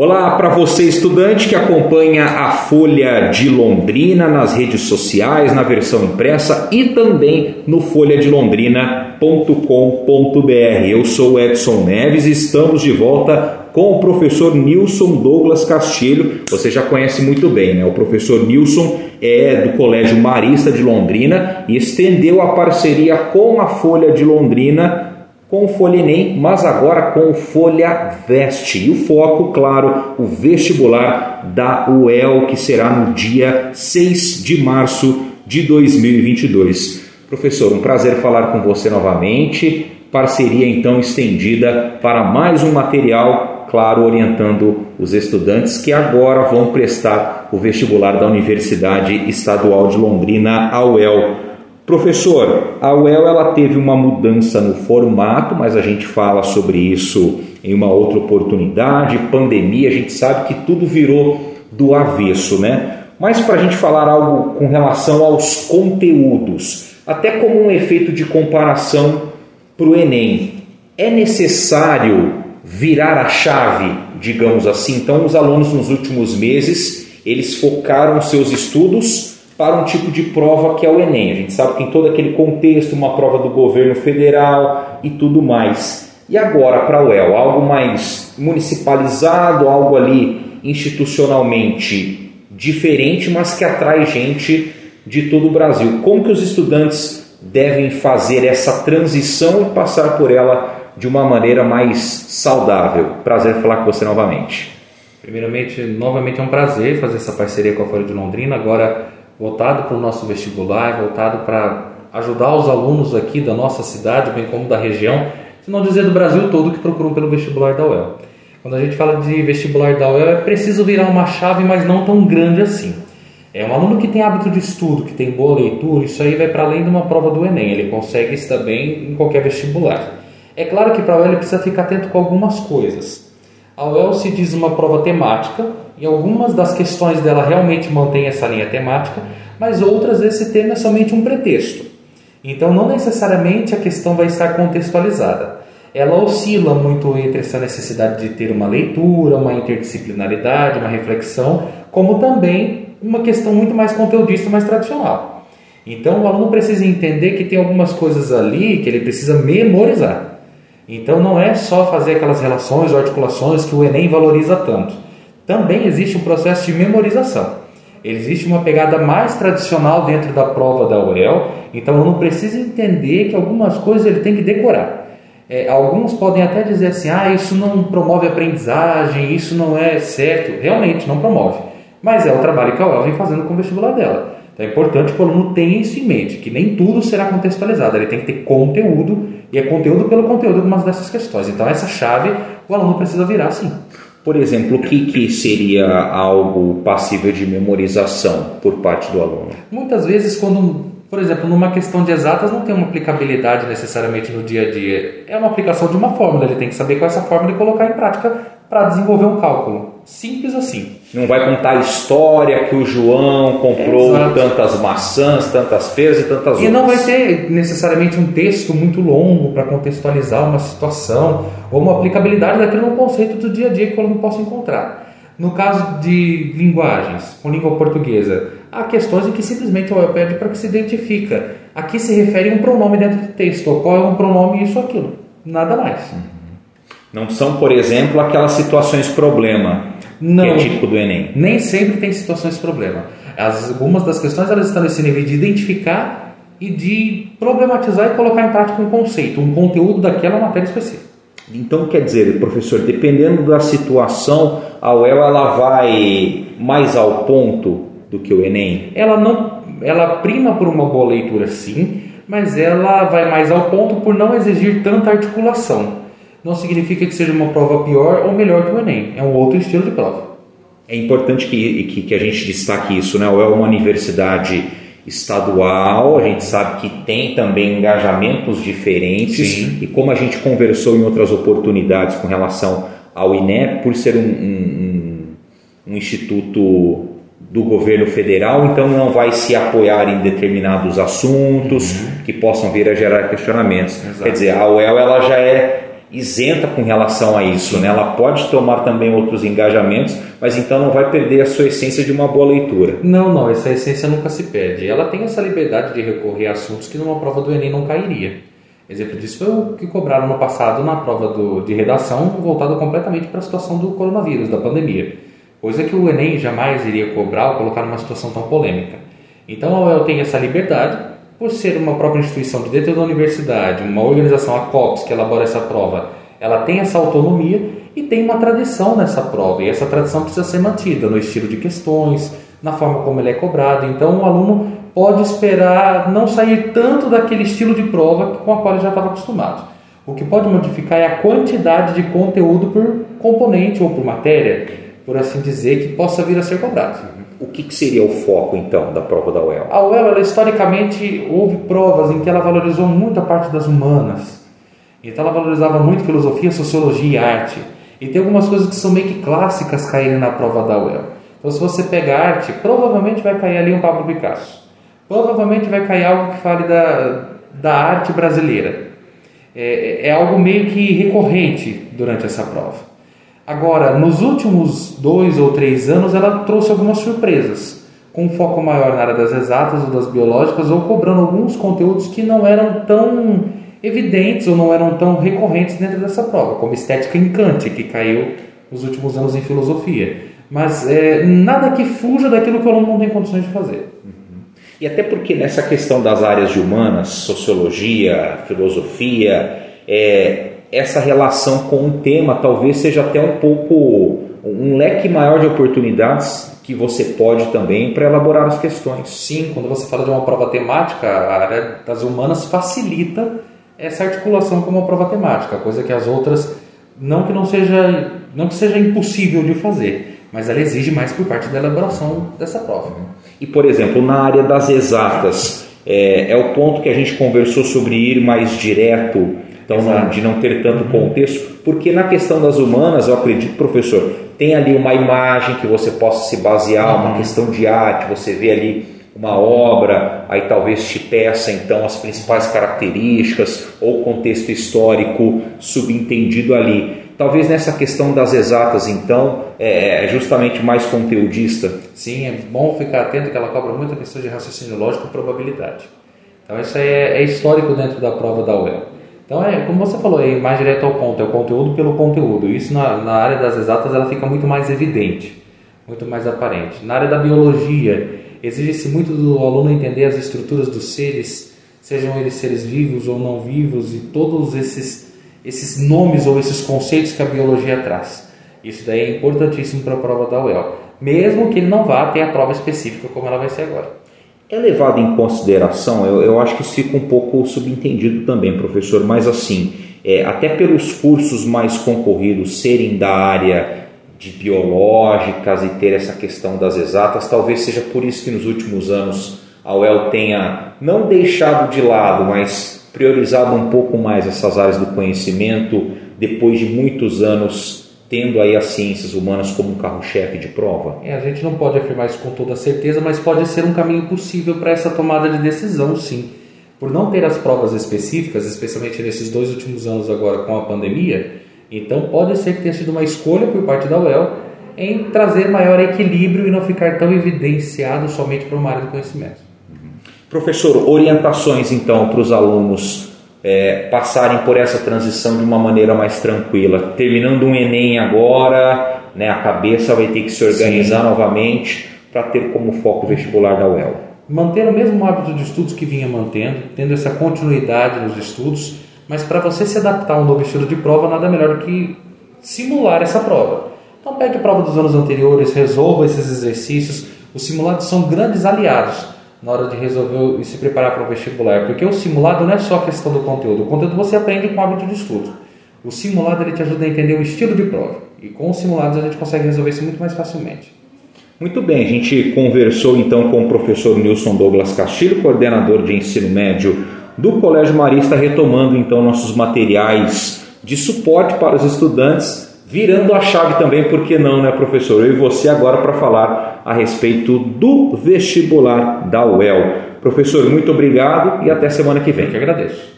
Olá para você, estudante que acompanha a Folha de Londrina nas redes sociais, na versão impressa e também no folhadelondrina.com.br. Eu sou Edson Neves e estamos de volta com o professor Nilson Douglas Castilho. Você já conhece muito bem, né? O professor Nilson é do Colégio Marista de Londrina e estendeu a parceria com a Folha de Londrina com o Folha Enem, mas agora com o Folha Veste. E o foco, claro, o vestibular da UEL, que será no dia 6 de março de 2022. Professor, um prazer falar com você novamente. Parceria então estendida para mais um material, claro, orientando os estudantes que agora vão prestar o vestibular da Universidade Estadual de Londrina, a UEL. Professor, a UEL ela teve uma mudança no formato, mas a gente fala sobre isso em uma outra oportunidade. Pandemia, a gente sabe que tudo virou do avesso, né? Mas para a gente falar algo com relação aos conteúdos, até como um efeito de comparação para o Enem, é necessário virar a chave, digamos assim. Então, os alunos nos últimos meses eles focaram seus estudos para um tipo de prova que é o Enem. A gente sabe que tem todo aquele contexto, uma prova do governo federal e tudo mais. E agora para a UEL, algo mais municipalizado, algo ali institucionalmente diferente, mas que atrai gente de todo o Brasil. Como que os estudantes devem fazer essa transição e passar por ela de uma maneira mais saudável? Prazer falar com você novamente. Primeiramente, novamente é um prazer fazer essa parceria com a Folha de Londrina. Agora voltado para o nosso vestibular, voltado para ajudar os alunos aqui da nossa cidade, bem como da região, se não dizer do Brasil todo que procuram pelo vestibular da UEL. Quando a gente fala de vestibular da UEL, é preciso virar uma chave, mas não tão grande assim. É um aluno que tem hábito de estudo, que tem boa leitura, isso aí vai para além de uma prova do Enem, ele consegue estar bem em qualquer vestibular. É claro que para a UEL ele precisa ficar atento com algumas coisas. A UEL se diz uma prova temática, e algumas das questões dela realmente mantém essa linha temática, mas outras esse tema é somente um pretexto. Então não necessariamente a questão vai estar contextualizada. Ela oscila muito entre essa necessidade de ter uma leitura, uma interdisciplinaridade, uma reflexão, como também uma questão muito mais conteudista, mais tradicional. Então o aluno precisa entender que tem algumas coisas ali que ele precisa memorizar. Então não é só fazer aquelas relações ou articulações que o Enem valoriza tanto também existe um processo de memorização. Existe uma pegada mais tradicional dentro da prova da UEL, então o aluno precisa entender que algumas coisas ele tem que decorar. É, alguns podem até dizer assim: ah, isso não promove aprendizagem, isso não é certo. Realmente não promove, mas é o trabalho que a UEL vem fazendo com o vestibular dela. Então é importante que o aluno tenha isso em mente, que nem tudo será contextualizado, ele tem que ter conteúdo, e é conteúdo pelo conteúdo de algumas dessas questões. Então essa chave o aluno precisa virar sim. Por exemplo, o que, que seria algo passível de memorização por parte do aluno? Muitas vezes, quando, por exemplo, numa questão de exatas não tem uma aplicabilidade necessariamente no dia a dia. É uma aplicação de uma fórmula, ele tem que saber qual é essa fórmula e colocar em prática para desenvolver um cálculo. Simples assim. Não vai contar a história que o João comprou Exato. tantas maçãs, tantas peras e tantas outras. E não vai ter necessariamente um texto muito longo para contextualizar uma situação ou uma aplicabilidade daquele no conceito do dia a dia que o aluno possa encontrar. No caso de linguagens, com língua portuguesa, há questões em que simplesmente o OEL pede para que se identifica. Aqui se refere a um pronome dentro do texto. Qual é um pronome isso ou aquilo? Nada mais. Uhum. Não são, por exemplo, aquelas situações problema Não, que é típico do Enem. Nem sempre tem situações problema. As, algumas das questões elas estão nesse nível de identificar e de problematizar e colocar em prática um conceito, um conteúdo daquela matéria específica. Então quer dizer, professor, dependendo da situação, a UEL ela vai mais ao ponto do que o Enem? Ela não, ela prima por uma boa leitura sim, mas ela vai mais ao ponto por não exigir tanta articulação não significa que seja uma prova pior ou melhor que o Enem. É um outro estilo de prova. É importante que, que, que a gente destaque isso, né? O é uma universidade estadual, a gente sabe que tem também engajamentos diferentes Sim. e como a gente conversou em outras oportunidades com relação ao INEP, por ser um, um, um instituto do governo federal, então não vai se apoiar em determinados assuntos uhum. que possam vir a gerar questionamentos. Exato. Quer dizer, a UEL ela já é isenta com relação a isso, né? Ela pode tomar também outros engajamentos, mas então não vai perder a sua essência de uma boa leitura. Não, não, essa essência nunca se perde. Ela tem essa liberdade de recorrer a assuntos que numa prova do Enem não cairia. Exemplo disso foi o que cobraram no passado na prova do, de redação, voltado completamente para a situação do coronavírus, da pandemia. Coisa que o Enem jamais iria cobrar ou colocar numa situação tão polêmica. Então a UEL tem essa liberdade, por ser uma própria instituição de dentro da universidade, uma organização, a COPS, que elabora essa prova, ela tem essa autonomia e tem uma tradição nessa prova. E essa tradição precisa ser mantida no estilo de questões, na forma como ele é cobrado. Então o aluno pode esperar não sair tanto daquele estilo de prova com a qual ele já estava acostumado. O que pode modificar é a quantidade de conteúdo por componente ou por matéria, por assim dizer, que possa vir a ser cobrado. O que, que seria o foco então da prova da UEL? A UEL, ela, historicamente, houve provas em que ela valorizou muito a parte das humanas. Então ela valorizava muito filosofia, sociologia e arte. E tem algumas coisas que são meio que clássicas caírem na prova da UEL. Então se você pega arte, provavelmente vai cair ali um Pablo Picasso provavelmente vai cair algo que fale da, da arte brasileira. É, é algo meio que recorrente durante essa prova. Agora, nos últimos dois ou três anos, ela trouxe algumas surpresas, com um foco maior na área das exatas ou das biológicas, ou cobrando alguns conteúdos que não eram tão evidentes ou não eram tão recorrentes dentro dessa prova, como estética em Kant, que caiu nos últimos anos em filosofia. Mas é, nada que fuja daquilo que o aluno não tem condições de fazer. E até porque nessa questão das áreas de humanas, sociologia, filosofia, é, essa relação com o tema talvez seja até um pouco um leque maior de oportunidades que você pode também para elaborar as questões. Sim, quando você fala de uma prova temática, a área das humanas facilita essa articulação com uma prova temática, coisa que as outras não que não seja não que seja impossível de fazer, mas ela exige mais por parte da elaboração dessa prova. E, por exemplo, na área das exatas, é, é o ponto que a gente conversou sobre ir mais direto, então Exato. de não ter tanto contexto, porque na questão das humanas, eu acredito, professor, tem ali uma imagem que você possa se basear, uhum. uma questão de arte, você vê ali uma obra, aí talvez te peça então as principais características ou contexto histórico subentendido ali. Talvez nessa questão das exatas, então, é, é justamente mais conteudista. Sim, é bom ficar atento que ela cobra muito a questão de raciocínio lógico e probabilidade. Então, isso é, é histórico dentro da prova da UEL. Então, é, como você falou, é mais direto ao ponto, é o conteúdo pelo conteúdo. Isso na, na área das exatas ela fica muito mais evidente, muito mais aparente. Na área da biologia, exige-se muito do aluno entender as estruturas dos seres, sejam eles seres vivos ou não vivos, e todos esses esses nomes ou esses conceitos que a biologia traz. Isso daí é importantíssimo para a prova da UEL, mesmo que ele não vá ter a prova específica como ela vai ser agora. É levado em consideração, eu, eu acho que isso fica um pouco subentendido também, professor, mas assim, é, até pelos cursos mais concorridos serem da área de biológicas e ter essa questão das exatas, talvez seja por isso que nos últimos anos a UEL tenha não deixado de lado, mas priorizado um pouco mais essas áreas do conhecimento depois de muitos anos tendo aí as ciências humanas como um carro-chefe de prova? É, a gente não pode afirmar isso com toda certeza, mas pode ser um caminho possível para essa tomada de decisão, sim. Por não ter as provas específicas, especialmente nesses dois últimos anos agora com a pandemia, então pode ser que tenha sido uma escolha por parte da UEL em trazer maior equilíbrio e não ficar tão evidenciado somente para uma área do conhecimento. Professor, orientações então para os alunos é, passarem por essa transição de uma maneira mais tranquila. Terminando um Enem agora, né, a cabeça vai ter que se organizar Sim. novamente para ter como foco o vestibular da UEL. Manter o mesmo hábito de estudos que vinha mantendo, tendo essa continuidade nos estudos, mas para você se adaptar a um novo estilo de prova, nada melhor do que simular essa prova. Então pegue a prova dos anos anteriores, resolva esses exercícios. Os simulados são grandes aliados na hora de resolver e se preparar para o vestibular, porque o simulado não é só a questão do conteúdo, o conteúdo você aprende com o hábito de estudo. O simulado ele te ajuda a entender o estilo de prova e com os simulados a gente consegue resolver isso muito mais facilmente. Muito bem, a gente conversou então com o professor Nilson Douglas Castilho, coordenador de ensino médio do Colégio Marista, retomando então nossos materiais de suporte para os estudantes virando a chave também, por que não, né, professor? Eu e você agora para falar a respeito do vestibular da UEL. Professor, muito obrigado e até semana que vem. Eu que agradeço.